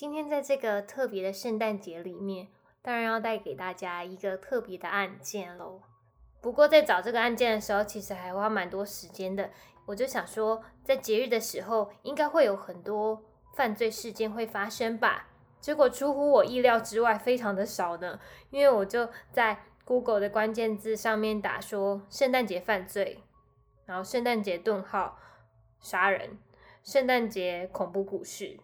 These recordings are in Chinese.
今天在这个特别的圣诞节里面，当然要带给大家一个特别的案件喽。不过在找这个案件的时候，其实还花蛮多时间的。我就想说，在节日的时候，应该会有很多犯罪事件会发生吧？结果出乎我意料之外，非常的少呢。因为我就在 Google 的关键字上面打说“圣诞节犯罪”，然后“圣诞节顿号”。杀人、圣诞节恐怖故事，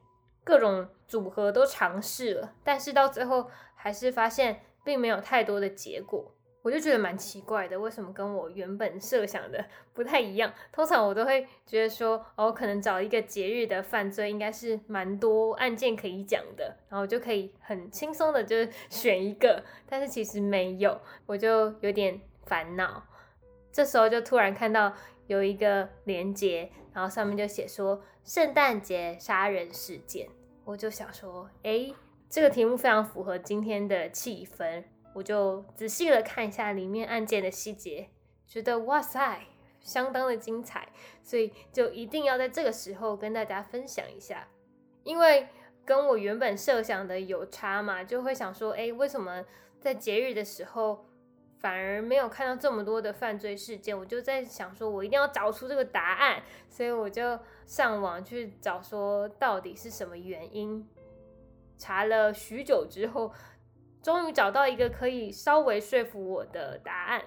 各种组合都尝试了，但是到最后还是发现并没有太多的结果，我就觉得蛮奇怪的，为什么跟我原本设想的 不太一样？通常我都会觉得说，哦，可能找一个节日的犯罪应该是蛮多案件可以讲的，然后就可以很轻松的就 选一个，但是其实没有，我就有点烦恼。这时候就突然看到有一个连接。然后上面就写说圣诞节杀人事件，我就想说，哎，这个题目非常符合今天的气氛，我就仔细的看一下里面案件的细节，觉得哇塞，相当的精彩，所以就一定要在这个时候跟大家分享一下，因为跟我原本设想的有差嘛，就会想说，哎，为什么在节日的时候？反而没有看到这么多的犯罪事件，我就在想说，我一定要找出这个答案，所以我就上网去找，说到底是什么原因。查了许久之后，终于找到一个可以稍微说服我的答案。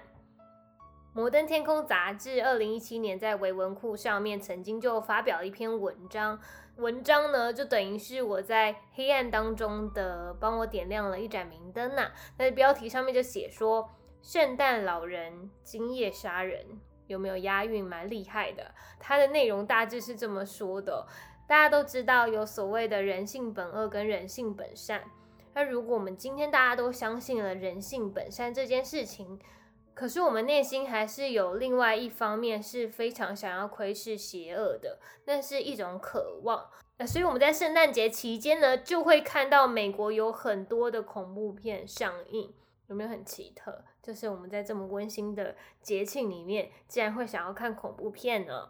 摩登天空杂志二零一七年在维文库上面曾经就发表了一篇文章，文章呢就等于是我在黑暗当中的帮我点亮了一盏明灯呐。那标题上面就写说。圣诞老人今夜杀人有没有押韵？蛮厉害的。它的内容大致是这么说的：大家都知道有所谓的人性本恶跟人性本善。那如果我们今天大家都相信了人性本善这件事情，可是我们内心还是有另外一方面是非常想要窥视邪恶的，那是一种渴望。那所以我们在圣诞节期间呢，就会看到美国有很多的恐怖片上映。有没有很奇特？就是我们在这么温馨的节庆里面，竟然会想要看恐怖片呢？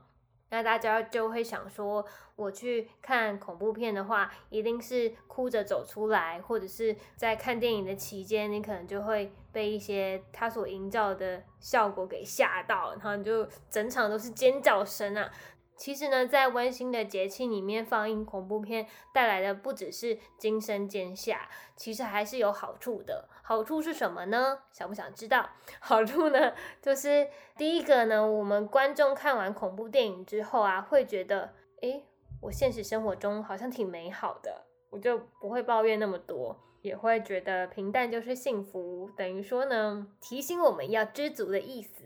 那大家就会想说，我去看恐怖片的话，一定是哭着走出来，或者是在看电影的期间，你可能就会被一些他所营造的效果给吓到，然后你就整场都是尖叫声啊。其实呢，在温馨的节庆里面放映恐怖片，带来的不只是惊声尖吓，其实还是有好处的。好处是什么呢？想不想知道？好处呢，就是第一个呢，我们观众看完恐怖电影之后啊，会觉得，诶，我现实生活中好像挺美好的，我就不会抱怨那么多，也会觉得平淡就是幸福。等于说呢，提醒我们要知足的意思。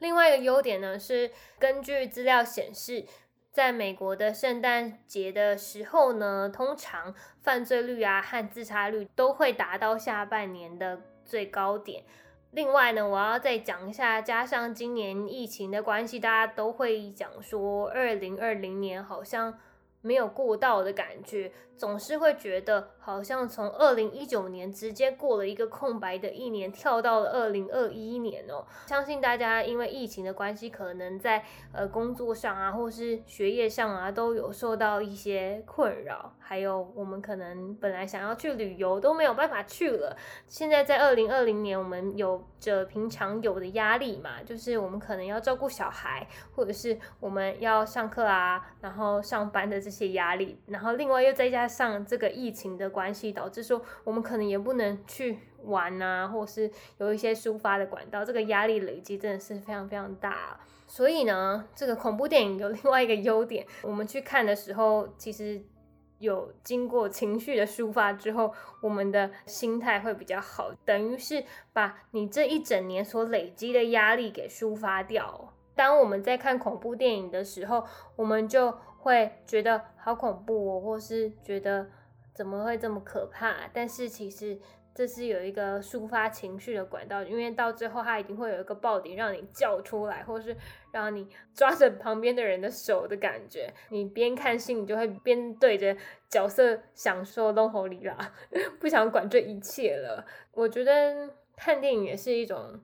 另外一个优点呢，是根据资料显示，在美国的圣诞节的时候呢，通常犯罪率啊和自杀率都会达到下半年的最高点。另外呢，我要再讲一下，加上今年疫情的关系，大家都会讲说，二零二零年好像没有过到的感觉。总是会觉得好像从二零一九年直接过了一个空白的一年，跳到了二零二一年哦。相信大家因为疫情的关系，可能在呃工作上啊，或是学业上啊，都有受到一些困扰。还有我们可能本来想要去旅游都没有办法去了。现在在二零二零年，我们有着平常有的压力嘛，就是我们可能要照顾小孩，或者是我们要上课啊，然后上班的这些压力，然后另外又再加。上这个疫情的关系，导致说我们可能也不能去玩啊，或是有一些抒发的管道，这个压力累积真的是非常非常大。所以呢，这个恐怖电影有另外一个优点，我们去看的时候，其实有经过情绪的抒发之后，我们的心态会比较好，等于是把你这一整年所累积的压力给抒发掉。当我们在看恐怖电影的时候，我们就。会觉得好恐怖哦，或是觉得怎么会这么可怕？但是其实这是有一个抒发情绪的管道，因为到最后它一定会有一个爆点，让你叫出来，或是让你 抓着旁边的人的手的感觉。你边看戏，你就会边对着角色享受东喉里啦，不想管这一切了。我觉得看电影也是一种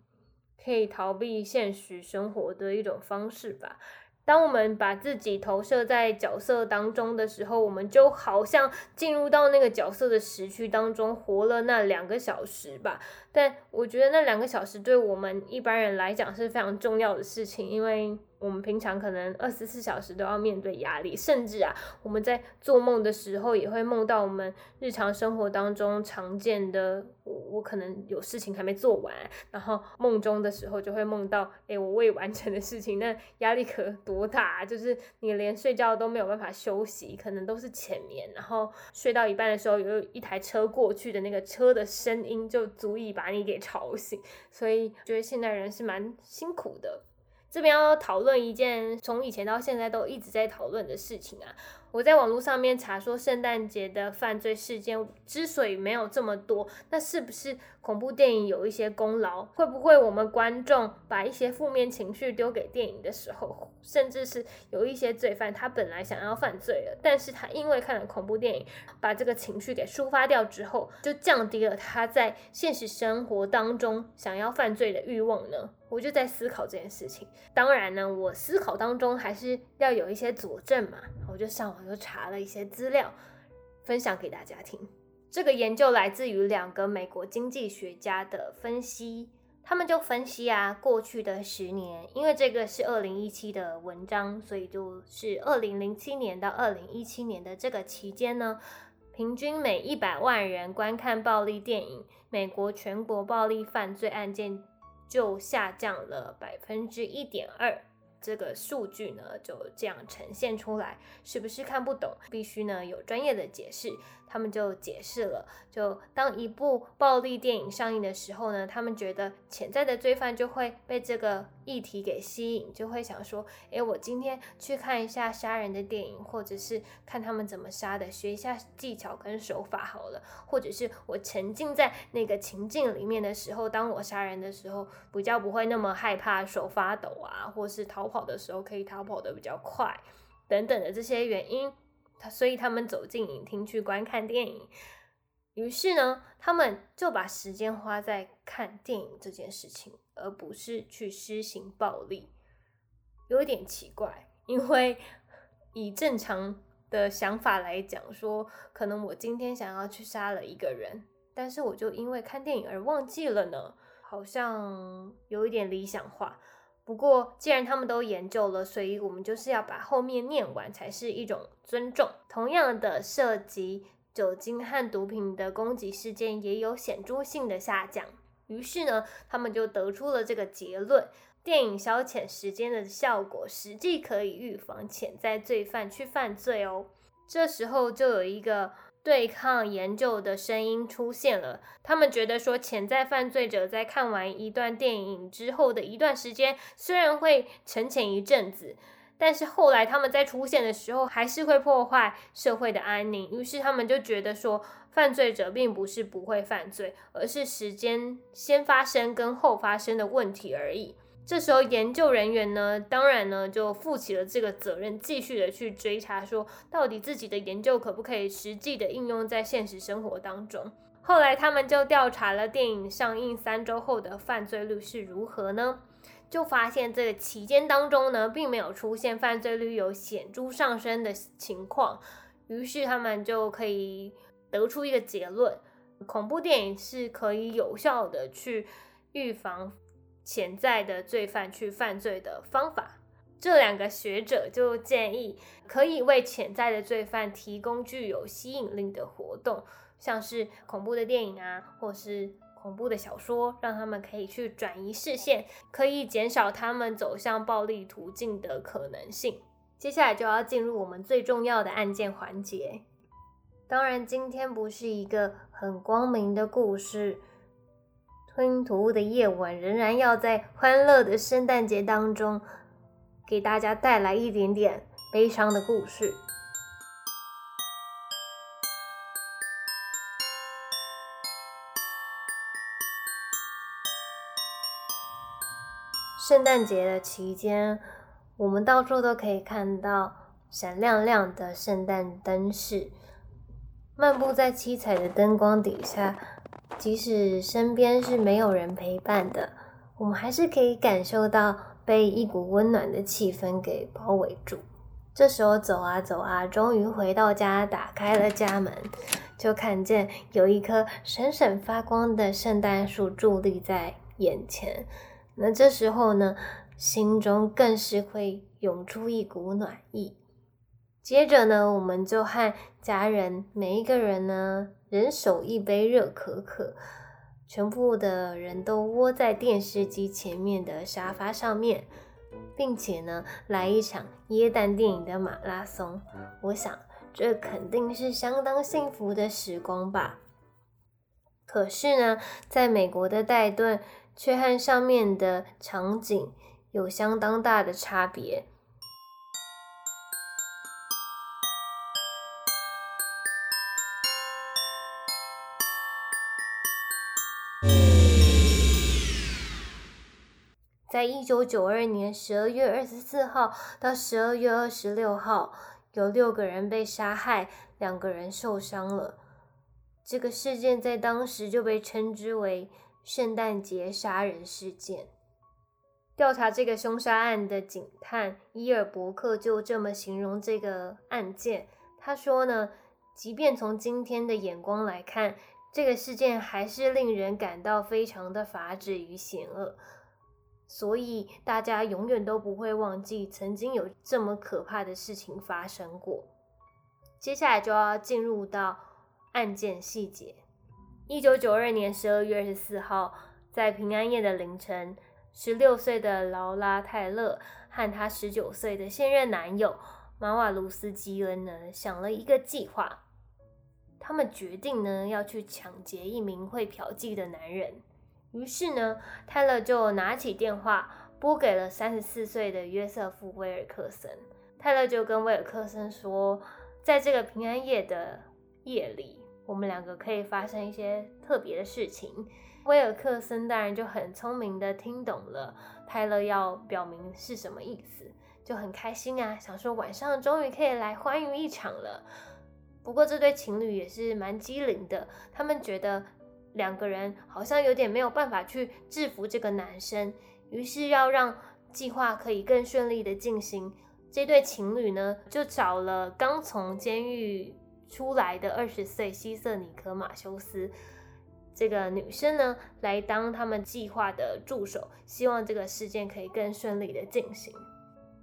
可以逃避现实生活的一种方式吧。当我们把自己投射在角色当中的时候，我们就好像进入到那个角色的时区当中，活了那两个小时吧。但我觉得那两个小时对我们一般人来讲是非常重要的事情，因为。我们平常可能二十四小时都要面对压力，甚至啊，我们在做梦的时候也会梦到我们日常生活当中常见的，我我可能有事情还没做完，然后梦中的时候就会梦到，哎，我未完成的事情，那压力可多大啊？就是你连睡觉都没有办法休息，可能都是浅眠，然后睡到一半的时候，有一台车过去的那个车的声音就足以把把你给吵醒，所以觉得现代人是蛮辛苦的。这边要讨论一件从以前到现在都一直在讨论的事情啊。我在网络上面查说，圣诞节的犯罪事件之所以没有这么多，那是不是恐怖电影有一些功劳？会不会我们观众把一些负面情绪丢给电影的时候，甚至是有一些罪犯他本来想要犯罪了，但是他因为看了恐怖电影，把这个情绪给抒发掉之后，就降低了他在现实生活当中想要犯罪的欲望呢？我就在思考这件事情。当然呢，我思考当中还是要有一些佐证嘛，我就上网。又查了一些资料，分享给大家听。这个研究来自于两个美国经济学家的分析，他们就分析啊，过去的十年，因为这个是二零一七的文章，所以就是二零零七年到二零一七年的这个期间呢，平均每一百万人观看暴力电影，美国全国暴力犯罪案件就下降了百分之一点二。这个数据呢就这样呈现出来，是不是看不懂？必须呢有专业的解释。他们就解释了，就当一部暴力电影上映的时候呢，他们觉得潜在的罪犯就会被这个议题给吸引，就会想说，诶，我今天去看一下杀人的电影，或者是看他们怎么杀的，学一下技巧跟手法好了，或者是我沉浸在那个情境里面的时候，当我杀人的时候，比较不会那么害怕手发抖啊，或是逃跑的时候可以逃跑的比较快，等等的这些原因。他所以他们走进影厅去观看电影，于是呢，他们就把时间花在看电影这件事情，而不是去施行暴力。有点奇怪，因为以正常的想法来讲，说可能我今天想要去杀了一个人，但是我就因为看电影而忘记了呢，好像有一点理想化。不过，既然他们都研究了，所以我们就是要把后面念完，才是一种尊重。同样的，涉及酒精和毒品的攻击事件也有显著性的下降。于是呢，他们就得出了这个结论：电影消遣时间的效果，实际可以预防潜在罪犯去犯罪哦。这时候就有一个。对抗研究的声音出现了，他们觉得说，潜在犯罪者在看完一段电影之后的一段时间，虽然会沉潜一阵子，但是后来他们在出现的时候，还是会破坏社会的安宁。于是他们就觉得说，犯罪者并不是不会犯罪，而是时间先发生跟后发生的问题而已。这时候，研究人员呢，当然呢，就负起了这个责任，继续的去追查，说到底自己的研究可不可以实际的应用在现实生活当中。后来，他们就调查了电影上映三周后的犯罪率是如何呢？就发现这个期间当中呢，并没有出现犯罪率有显著上升的情况。于是，他们就可以得出一个结论：恐怖电影是可以有效的去预防。潜在的罪犯去犯罪的方法，这两个学者就建议可以为潜在的罪犯提供具有吸引力的活动，像是恐怖的电影啊，或是恐怖的小说，让他们可以去转移视线，可以减少他们走向暴力途径的可能性。接下来就要进入我们最重要的案件环节。当然，今天不是一个很光明的故事。吞云吐雾的夜晚仍然要在欢乐的圣诞节当中给大家带来一点点悲伤的故事。圣诞节的期间我们到处都可以看到闪亮亮的圣诞灯饰漫步在七彩的灯光底下即使身边是没有人陪伴的，我们还是可以感受到被一股温暖的气氛给包围住。这时候走啊走啊，终于回到家，打开了家门，就看见有一棵闪闪发光的圣诞树伫立在眼前。那这时候呢，心中更是会涌出一股暖意。接着呢，我们就和家人每一个人呢，人手一杯热可可，全部的人都窝在电视机前面的沙发上面，并且呢，来一场椰蛋电影的马拉松。我想，这肯定是相当幸福的时光吧。可是呢，在美国的戴顿。却和上面的场景有相当大的差别。在一九九二年十二月二十四号到十二月二十六号，有六个人被杀害，两个人受伤了。这个事件在当时就被称之为。圣诞节杀人事件，调查这个凶杀案的警探伊尔伯克就这么形容这个案件。他说呢，即便从今天的眼光来看，这个事件还是令人感到非常的法指与险恶，所以大家永远都不会忘记曾经有这么可怕的事情发生过。接下来就要进入到案件细节。一九九二年十二月二十四号，在平安夜的凌晨，十六岁的劳拉·泰勒和她十九岁的现任男友马瓦卢斯基恩呢，想了一个计划。他们决定呢，要去抢劫一名会嫖妓的男人。于是呢，泰勒就拿起电话拨给了三十四岁的约瑟夫·威尔克森。泰勒就跟威尔克森说，在这个平安夜的夜里。我们两个可以发生一些特别的事情。威尔克森当然就很聪明的听懂了泰勒要表明是什么意思，就很开心啊，想说晚上终于可以来欢愉一场了。不过这对情侣也是蛮机灵的，他们觉得两个人好像有点没有办法去制服这个男生，于是要让计划可以更顺利的进行，这对情侣呢就找了刚从监狱。出来的二十岁希瑟尼科马修斯这个女生呢，来当他们计划的助手，希望这个事件可以更顺利的进行。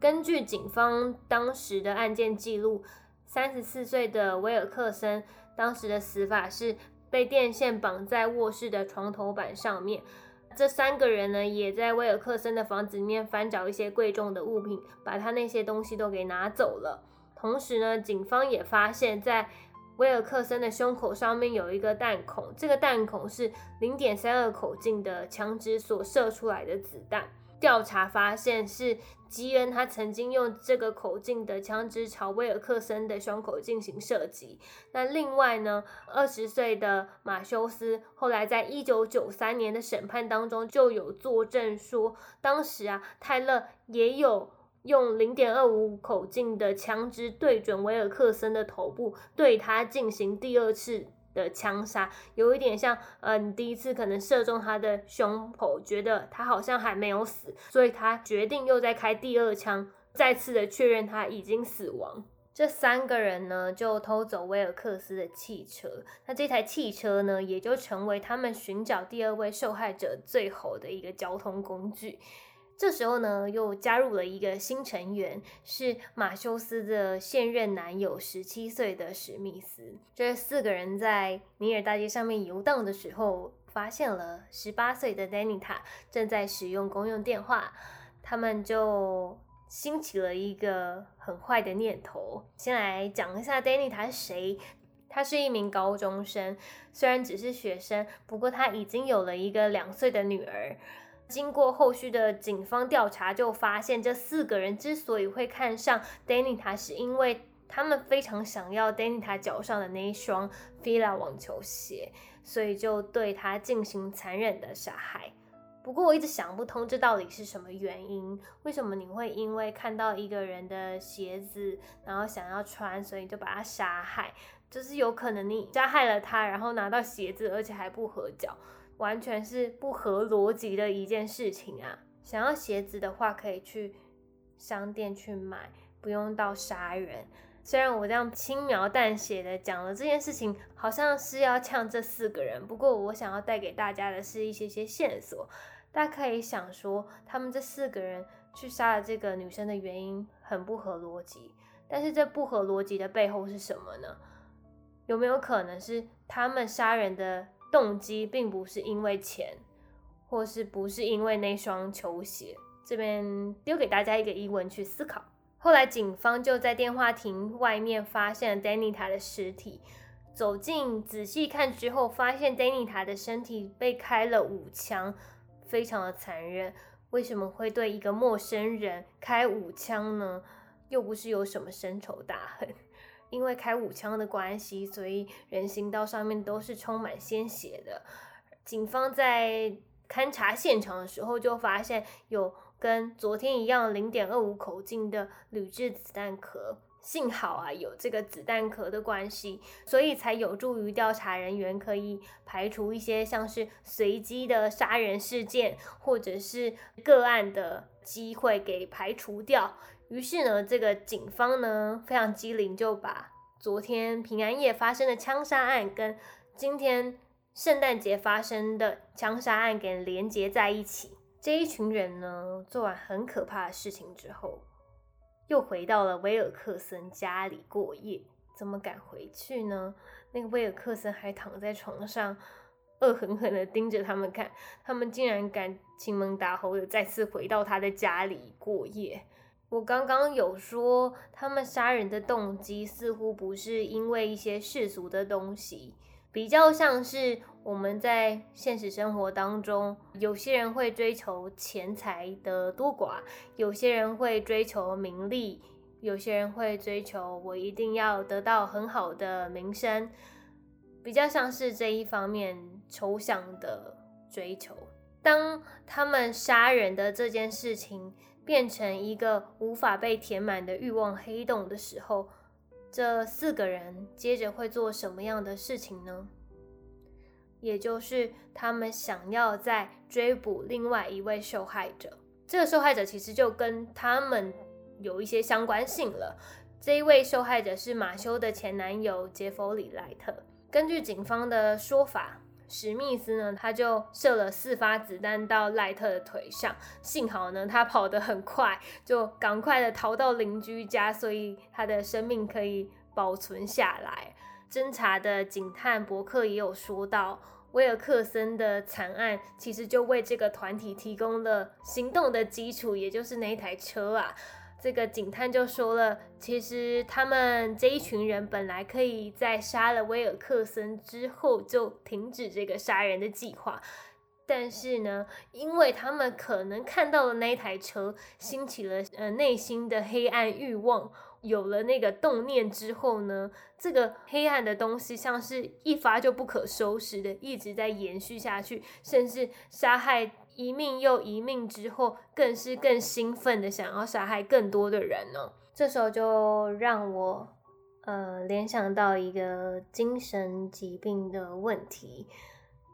根据警方当时的案件记录，三十四岁的威尔克森当时的死法是被电线绑在卧室的床头板上面。这三个人呢，也在威尔克森的房子里面翻找一些贵重的物品，把他那些东西都给拿走了。同时呢，警方也发现，在威尔克森的胸口上面有一个弹孔，这个弹孔是零点三二口径的枪支所射出来的子弹。调查发现是基恩他曾经用这个口径的枪支朝威尔克森的胸口进行射击。那另外呢，二十岁的马修斯后来在一九九三年的审判当中就有作证说，当时啊，泰勒也有。用零点二五口径的枪支对准威尔克森的头部，对他进行第二次的枪杀，有一点像，嗯，第一次可能射中他的胸口，觉得他好像还没有死，所以他决定又再开第二枪，再次的确认他已经死亡。这三个人呢，就偷走威尔克斯的汽车，那这台汽车呢，也就成为他们寻找第二位受害者最后的一个交通工具。这时候呢，又加入了一个新成员，是马修斯的现任男友，十七岁的史密斯。这四个人在尼尔大街上面游荡的时候，发现了十八岁的丹尼塔正在使用公用电话，他们就兴起了一个很坏的念头。先来讲一下丹尼塔是谁，他是一名高中生，虽然只是学生，不过他已经有了一个两岁的女儿。经过后续的警方调查，就发现这四个人之所以会看上 Danita，是因为他们非常想要 Danita 脚上的那一双 Fila 网球鞋，所以就对他进行残忍的杀害。不过我一直想不通，这到底是什么原因？为什么你会因为看到一个人的鞋子，然后想要穿，所以就把他杀害？就是有可能你杀害了他，然后拿到鞋子，而且还不合脚，完全是不合逻辑的一件事情啊！想要鞋子的话，可以去商店去买，不用到杀人。虽然我这样轻描淡写的讲了这件事情，好像是要呛这四个人，不过我想要带给大家的是一些些线索。大家可以想说，他们这四个人去杀了这个女生的原因很不合逻辑，但是这不合逻辑的背后是什么呢？有没有可能是他们杀人的动机并不是因为钱，或是不是因为那双球鞋？这边丢给大家一个疑问去思考。后来，警方就在电话亭外面发现了 Danita 的尸体。走近仔细看之后，发现 Danita 的身体被开了五枪，非常的残忍。为什么会对一个陌生人开五枪呢？又不是有什么深仇大恨，因为开五枪的关系，所以人行道上面都是充满鲜血的。警方在勘察现场的时候，就发现有。跟昨天一样，零点二五口径的铝制子弹壳，幸好啊有这个子弹壳的关系，所以才有助于调查人员可以排除一些像是随机的杀人事件或者是个案的机会给排除掉。于是呢，这个警方呢非常机灵，就把昨天平安夜发生的枪杀案跟今天圣诞节发生的枪杀案给连接在一起。这一群人呢，做完很可怕的事情之后，又回到了威尔克森家里过夜。怎么敢回去呢？那个威尔克森还躺在床上，恶狠狠地盯着他们看。他们竟然敢亲门打吼的再次回到他的家里过夜。我刚刚有说，他们杀人的动机似乎不是因为一些世俗的东西。比较像是我们在现实生活当中，有些人会追求钱财的多寡，有些人会追求名利，有些人会追求我一定要得到很好的名声，比较像是这一方面抽象的追求。当他们杀人的这件事情变成一个无法被填满的欲望黑洞的时候，这四个人接着会做什么样的事情呢？也就是他们想要再追捕另外一位受害者。这个受害者其实就跟他们有一些相关性了。这一位受害者是马修的前男友杰弗里·莱特。根据警方的说法。史密斯呢，他就射了四发子弹到赖特的腿上，幸好呢，他跑得很快，就赶快的逃到邻居家，所以他的生命可以保存下来。侦查的警探伯克也有说到，威尔克森的惨案其实就为这个团体提供了行动的基础，也就是那台车啊。这个警探就说了，其实他们这一群人本来可以在杀了威尔克森之后就停止这个杀人的计划，但是呢，因为他们可能看到了那台车，兴起了呃内心的黑暗欲望，有了那个动念之后呢，这个黑暗的东西像是一发就不可收拾的，一直在延续下去，甚至杀害。一命又一命之后，更是更兴奋的想要杀害更多的人呢。这时候就让我呃联想到一个精神疾病的问题，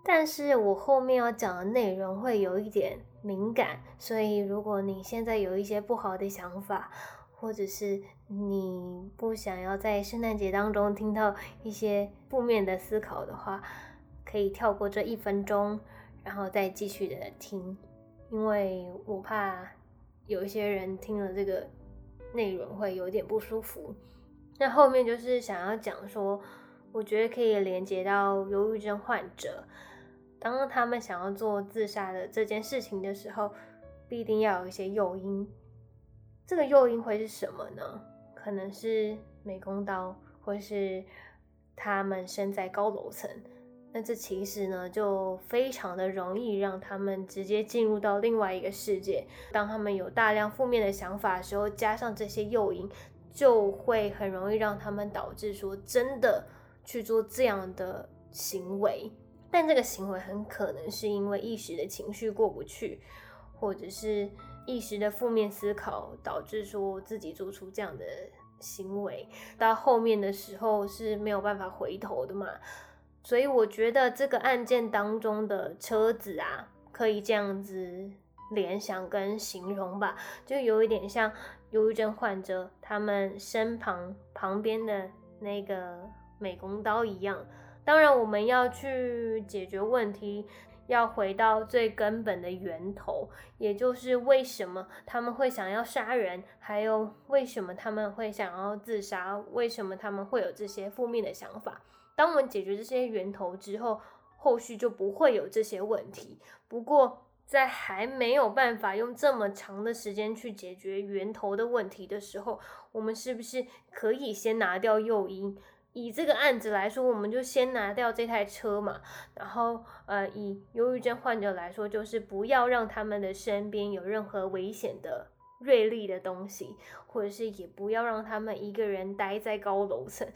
但是我后面要讲的内容会有一点敏感，所以如果你现在有一些不好的想法，或者是你不想要在圣诞节当中听到一些负面的思考的话，可以跳过这一分钟。然后再继续的听，因为我怕有一些人听了这个内容会有点不舒服。那后面就是想要讲说，我觉得可以连接到忧郁症患者，当他们想要做自杀的这件事情的时候，必定要有一些诱因。这个诱因会是什么呢？可能是美工刀，或是他们身在高楼层。那这其实呢，就非常的容易让他们直接进入到另外一个世界。当他们有大量负面的想法的时候，加上这些诱因，就会很容易让他们导致说真的去做这样的行为。但这个行为很可能是因为一时的情绪过不去，或者是一时的负面思考导致说自己做出这样的行为，到后面的时候是没有办法回头的嘛。所以我觉得这个案件当中的车子啊，可以这样子联想跟形容吧，就有一点像忧郁症患者他们身旁旁边的那个美工刀一样。当然，我们要去解决问题，要回到最根本的源头，也就是为什么他们会想要杀人，还有为什么他们会想要自杀，为什么他们会有这些负面的想法。当我们解决这些源头之后，后续就不会有这些问题。不过，在还没有办法用这么长的时间去解决源头的问题的时候，我们是不是可以先拿掉诱因？以这个案子来说，我们就先拿掉这台车嘛。然后，呃，以忧郁症患者来说，就是不要让他们的身边有任何危险的锐利的东西，或者是也不要让他们一个人待在高楼层，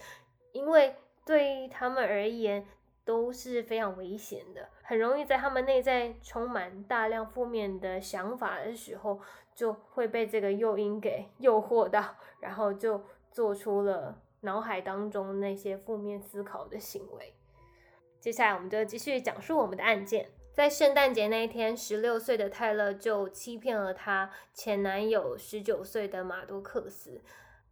因为。对他们而言都是非常危险的，很容易在他们内在充满大量负面的想法的时候，就会被这个诱因给诱惑到，然后就做出了脑海当中那些负面思考的行为。接下来，我们就继续讲述我们的案件。在圣诞节那一天，十六岁的泰勒就欺骗了他前男友十九岁的马多克斯。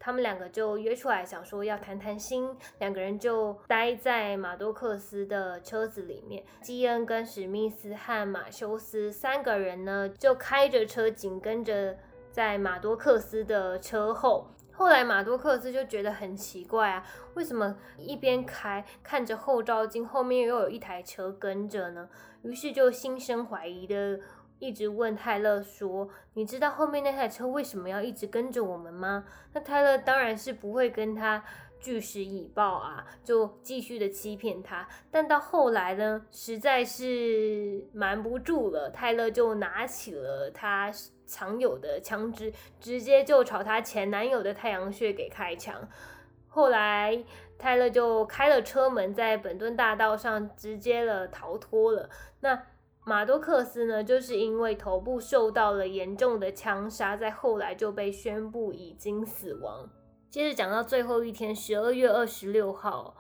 他们两个就约出来，想说要谈谈心。两个人就待在马多克斯的车子里面。基恩跟史密斯和马修斯三个人呢，就开着车紧跟着在马多克斯的车后。后来马多克斯就觉得很奇怪啊，为什么一边开看着后照镜后面又有一台车跟着呢？于是就心生怀疑的。一直问泰勒说：“你知道后面那台车为什么要一直跟着我们吗？”那泰勒当然是不会跟他据实以报啊，就继续的欺骗他。但到后来呢，实在是瞒不住了，泰勒就拿起了他常有的枪支，直接就朝他前男友的太阳穴给开枪。后来泰勒就开了车门，在本顿大道上直接了逃脱了。那。马多克斯呢，就是因为头部受到了严重的枪杀，在后来就被宣布已经死亡。接着讲到最后一天，十二月二十六号，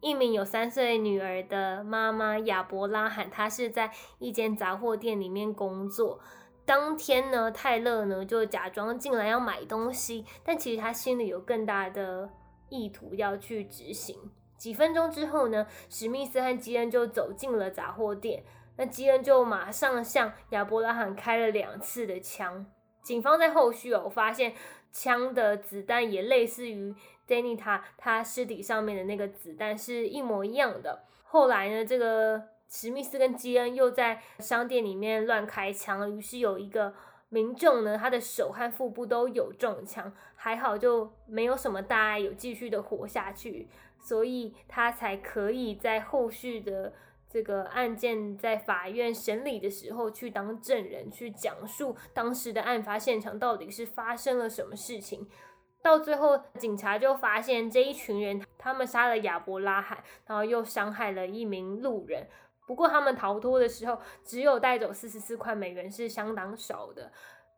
一名有三岁女儿的妈妈亚伯拉罕，她是在一间杂货店里面工作。当天呢，泰勒呢就假装进来要买东西，但其实他心里有更大的意图要去执行。几分钟之后呢，史密斯和吉恩就走进了杂货店。那基恩就马上向亚伯拉罕开了两次的枪。警方在后续哦发现枪的子弹也类似于 Danny 他他尸体上面的那个子弹是一模一样的。后来呢，这个史密斯跟基恩又在商店里面乱开枪，于是有一个民众呢，他的手和腹部都有中枪，还好就没有什么大碍，有继续的活下去，所以他才可以在后续的。这个案件在法院审理的时候，去当证人，去讲述当时的案发现场到底是发生了什么事情。到最后，警察就发现这一群人，他们杀了亚伯拉罕，然后又伤害了一名路人。不过他们逃脱的时候，只有带走四十四块美元，是相当少的。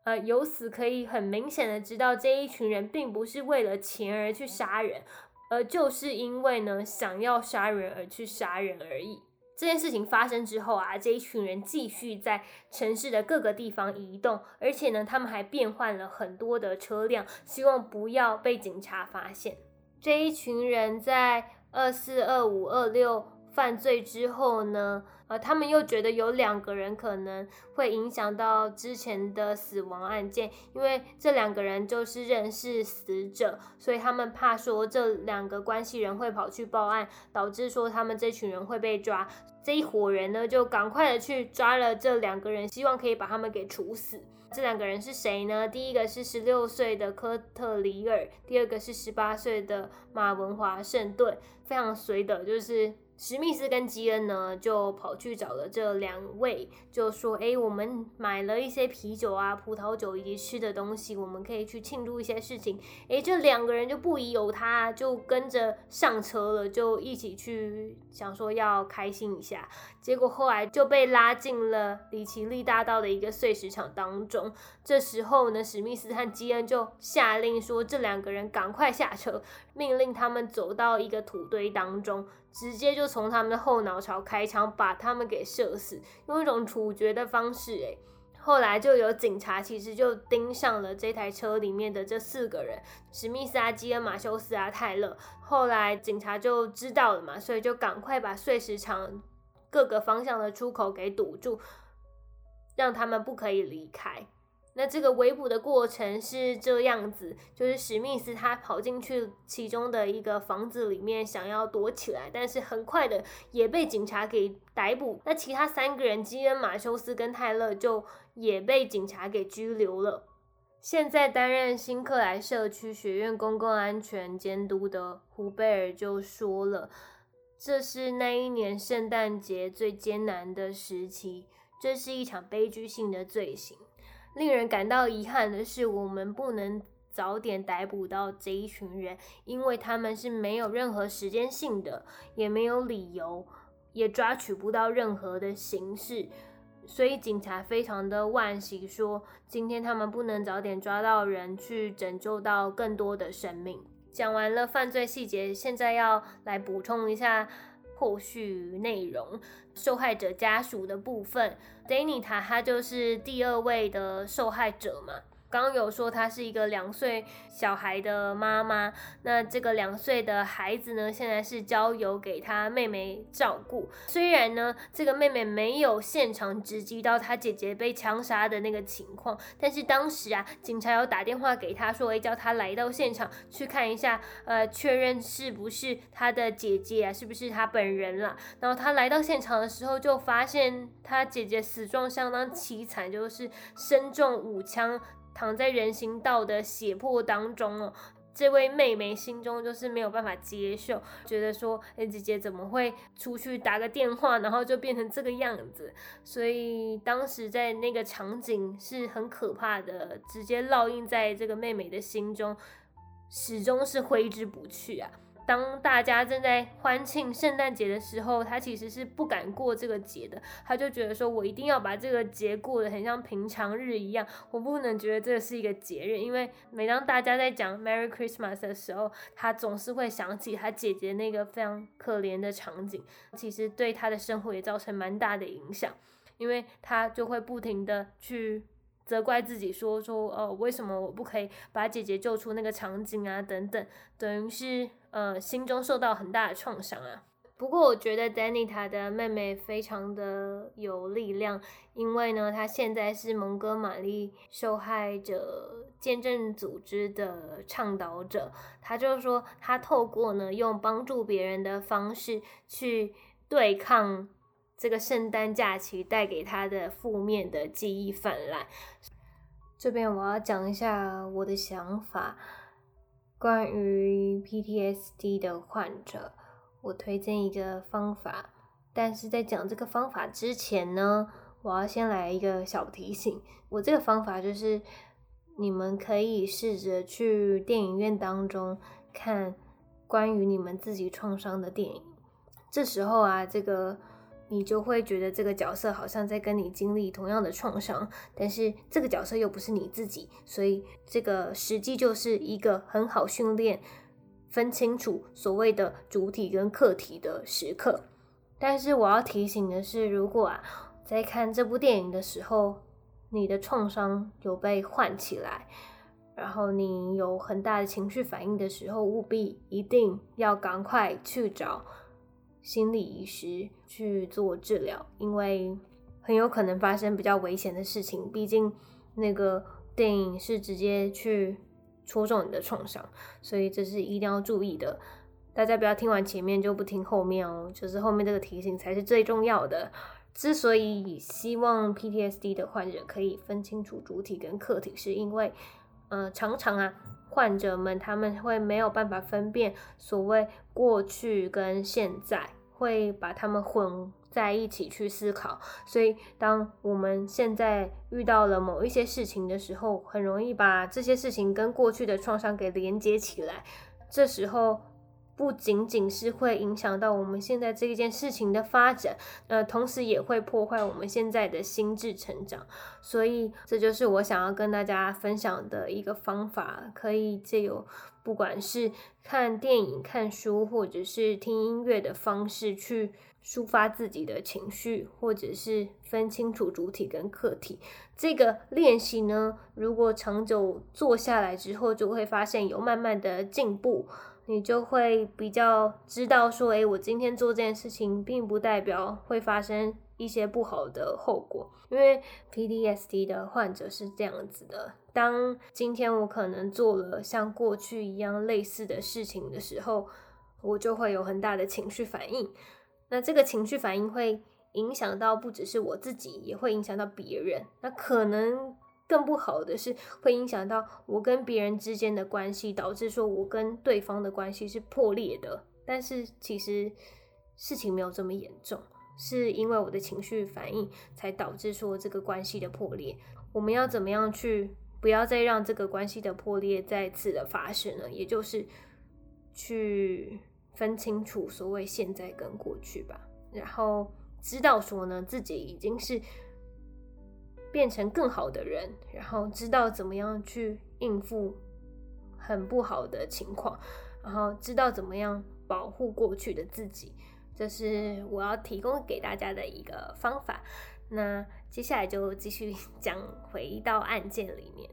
呃，由此可以很明显的知道，这一群人并不是为了钱而去杀人，而就是因为呢想要杀人而去杀人而已。这件事情发生之后啊，这一群人继续在城市的各个地方移动，而且呢，他们还变换了很多的车辆，希望不要被警察发现。这一群人在二四、二五、二六犯罪之后呢？呃，他们又觉得有两个人可能会影响到之前的死亡案件，因为这两个人就是认识死者，所以他们怕说这两个关系人会跑去报案，导致说他们这群人会被抓。这一伙人呢，就赶快的去抓了这两个人，希望可以把他们给处死。这两个人是谁呢？第一个是十六岁的科特里尔，第二个是十八岁的马文华盛顿，非常随的，就是。史密斯跟基恩呢，就跑去找了这两位，就说：“哎，我们买了一些啤酒啊、葡萄酒以及吃的东西，我们可以去庆祝一些事情。”哎，这两个人就不疑有他，就跟着上车了，就一起去想说要开心一下。结果后来就被拉进了里奇利大道的一个碎石场当中。这时候呢，史密斯和基恩就下令说：“这两个人赶快下车，命令他们走到一个土堆当中。”直接就从他们的后脑勺开枪，把他们给射死，用一种处决的方式。诶，后来就有警察其实就盯上了这台车里面的这四个人：史密斯啊、基恩、马修斯啊、泰勒。后来警察就知道了嘛，所以就赶快把碎石场各个方向的出口给堵住，让他们不可以离开。那这个围捕的过程是这样子，就是史密斯他跑进去其中的一个房子里面，想要躲起来，但是很快的也被警察给逮捕。那其他三个人基恩、马修斯跟泰勒就也被警察给拘留了。现在担任新克莱社区学院公共安全监督的胡贝尔就说了，这是那一年圣诞节最艰难的时期，这是一场悲剧性的罪行。令人感到遗憾的是，我们不能早点逮捕到这一群人，因为他们是没有任何时间性的，也没有理由，也抓取不到任何的形式。所以警察非常的惋惜，说今天他们不能早点抓到人，去拯救到更多的生命。讲完了犯罪细节，现在要来补充一下。后续内容，受害者家属的部分 d a n i t a 他就是第二位的受害者嘛。刚有说她是一个两岁小孩的妈妈，那这个两岁的孩子呢，现在是交由给她妹妹照顾。虽然呢，这个妹妹没有现场直击到她姐姐被枪杀的那个情况，但是当时啊，警察有打电话给她说，哎，叫她来到现场去看一下，呃，确认是不是她的姐姐啊，是不是她本人了。然后她来到现场的时候，就发现她姐姐死状相当凄惨，就是身中五枪。躺在人行道的血泊当中哦，这位妹妹心中就是没有办法接受，觉得说，哎，姐姐怎么会出去打个电话，然后就变成这个样子？所以当时在那个场景是很可怕的，直接烙印在这个妹妹的心中，始终是挥之不去啊。当大家正在欢庆圣诞节的时候，他其实是不敢过这个节的。他就觉得说，我一定要把这个节过得很像平常日一样，我不能觉得这是一个节日。因为每当大家在讲 Merry Christmas 的时候，他总是会想起他姐姐那个非常可怜的场景，其实对他的生活也造成蛮大的影响，因为他就会不停的去。责怪自己说说，呃，为什么我不可以把姐姐救出那个场景啊？等等，等于是呃心中受到很大的创伤啊。不过我觉得 Danny 他的妹妹非常的有力量，因为呢，她现在是蒙哥马利受害者见证组织的倡导者。他就是说，他透过呢用帮助别人的方式去对抗。这个圣诞假期带给他的负面的记忆泛滥。这边我要讲一下我的想法，关于 PTSD 的患者，我推荐一个方法。但是在讲这个方法之前呢，我要先来一个小提醒。我这个方法就是，你们可以试着去电影院当中看关于你们自己创伤的电影。这时候啊，这个。你就会觉得这个角色好像在跟你经历同样的创伤，但是这个角色又不是你自己，所以这个实际就是一个很好训练分清楚所谓的主体跟客体的时刻。但是我要提醒的是，如果啊在看这部电影的时候，你的创伤有被唤起来，然后你有很大的情绪反应的时候，务必一定要赶快去找。心理医师去做治疗，因为很有可能发生比较危险的事情。毕竟那个电影是直接去戳中你的创伤，所以这是一定要注意的。大家不要听完前面就不听后面哦，就是后面这个提醒才是最重要的。之所以希望 PTSD 的患者可以分清楚主体跟客体，是因为，呃，常常啊。患者们他们会没有办法分辨所谓过去跟现在，会把它们混在一起去思考。所以，当我们现在遇到了某一些事情的时候，很容易把这些事情跟过去的创伤给连接起来。这时候。不仅仅是会影响到我们现在这一件事情的发展，呃，同时也会破坏我们现在的心智成长。所以，这就是我想要跟大家分享的一个方法，可以借由不管是看电影、看书，或者是听音乐的方式去抒发自己的情绪，或者是分清楚主体跟客体。这个练习呢，如果长久做下来之后，就会发现有慢慢的进步。你就会比较知道说，诶，我今天做这件事情，并不代表会发生一些不好的后果。因为 PTSD 的患者是这样子的：当今天我可能做了像过去一样类似的事情的时候，我就会有很大的情绪反应。那这个情绪反应会影响到不只是我自己，也会影响到别人。那可能。更不好的是，会影响到我跟别人之间的关系，导致说我跟对方的关系是破裂的。但是其实事情没有这么严重，是因为我的情绪反应才导致说这个关系的破裂。我们要怎么样去不要再让这个关系的破裂再次的发生了？也就是去分清楚所谓现在跟过去吧，然后知道说呢自己已经是。变成更好的人，然后知道怎么样去应付很不好的情况，然后知道怎么样保护过去的自己，这是我要提供给大家的一个方法。那接下来就继续 讲回到案件里面，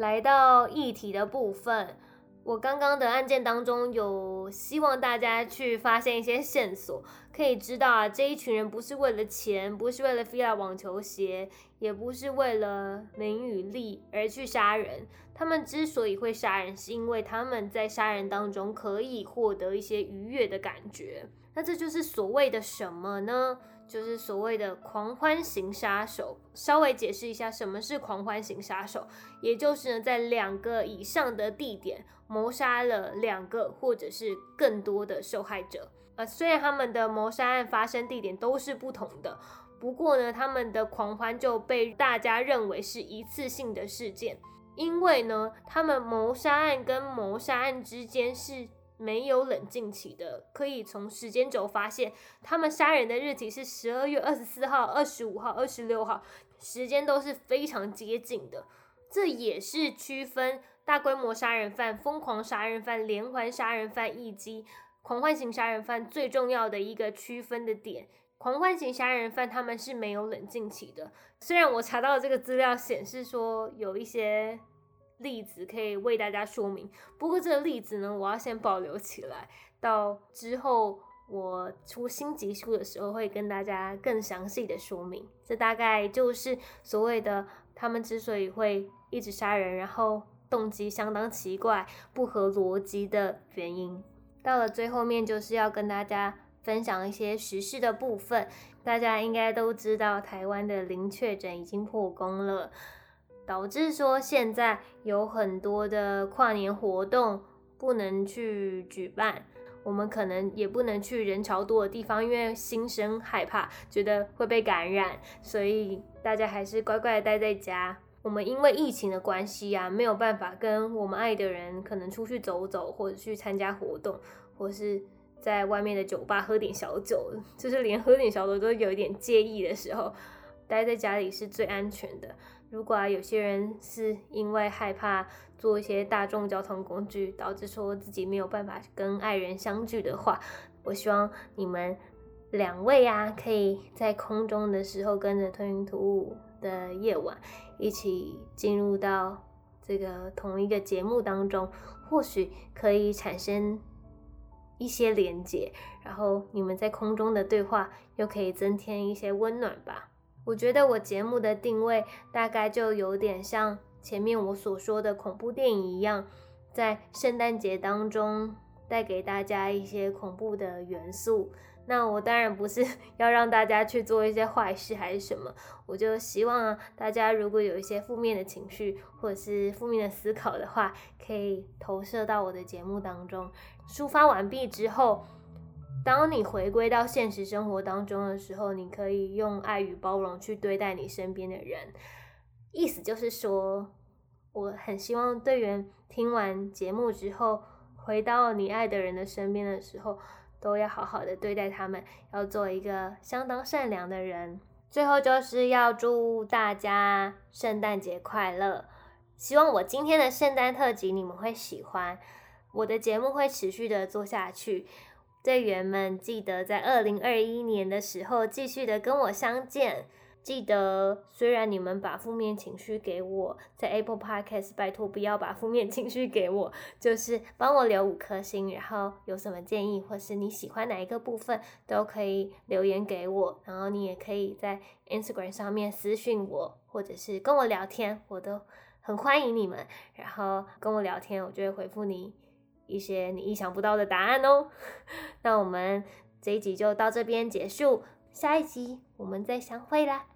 来到议题的部分。我刚刚的案件当中，有希望大家去发现一些线索，可以知道啊，这一群人不是为了钱，不是为了 fila 网球鞋，也不是为了名与利而去杀人。他们之所以会杀人，是因为他们在杀人当中可以获得一些愉悦的感觉。那这就是所谓的什么呢？就是所谓的狂欢型杀手。稍微解释一下，什么是狂欢型杀手？也就是呢，在两个以上的地点谋杀了两个或者是更多的受害者。呃，虽然他们的谋杀案发生地点都是不同的，不过呢，他们的狂欢就被大家认为是一次性的事件，因为呢，他们谋杀案跟谋杀案之间是。没有冷静期的，可以从时间轴发现，他们杀人的日期是十二月二十四号、二十五号、二十六号，时间都是非常接近的。这也是区分大规模杀人犯、疯狂杀人犯、连环杀人犯以及狂欢型杀人犯最重要的一个区分的点。狂欢型杀人犯他们是没有冷静期的，虽然我查到这个资料显示说有一些。例子可以为大家说明，不过这个例子呢，我要先保留起来，到之后我出新集数的时候会跟大家更详细的说明。这大概就是所谓的他们之所以会一直杀人，然后动机相当奇怪、不合逻辑的原因。到了最后面，就是要跟大家分享一些实事的部分。大家应该都知道，台湾的零确诊已经破功了。导致说现在有很多的跨年活动不能去举办，我们可能也不能去人潮多的地方，因为心生害怕，觉得会被感染，所以大家还是乖乖的待在家。我们因为疫情的关系啊，没有办法跟我们爱的人可能出去走走，或者去参加活动，或是在外面的酒吧喝点小酒，就是连喝点小酒都有一点介意的时候，待在家里是最安全的。如果啊，有些人是因为害怕坐一些大众交通工具，导致说自己没有办法跟爱人相聚的话，我希望你们两位啊，可以在空中的时候跟着吞云吐雾的夜晚一起进入到这个同一个节目当中，或许可以产生一些连接，然后你们在空中的对话又可以增添一些温暖吧。我觉得我节目的定位大概就有点像前面我所说的恐怖电影一样，在圣诞节当中带给大家一些恐怖的元素。那我当然不是 要让大家去做一些坏事还是什么，我就希望大家如果有一些负面的情绪或者是负面的思考的话，可以投射到我的节目当中。抒发完毕之后。当你回归到现实生活当中的时候，你可以用爱与包容去对待你身边的人。意思就是说，我很希望队员听完节目之后，回到你爱的人的身边的时候，都要好好的对待他们，要做一个相当善良的人。最后就是要祝大家圣诞节快乐！希望我今天的圣诞特辑你们会喜欢。我的节目会持续的做下去。队员们，记得在二零二一年的时候继续的跟我相见。记得，虽然你们把负面情绪给我，在 Apple Podcast，拜托不要把负面情绪给我，就是帮我留五颗星，然后有什么建议或是你喜欢哪一个部分，都可以留言给我。然后你也可以在 Instagram 上面私信我，或者是跟我聊天，我都很欢迎你们。然后跟我聊天，我就会回复你。一些你意想不到的答案哦。那我们这一集就到这边结束，下一集我们再相会啦。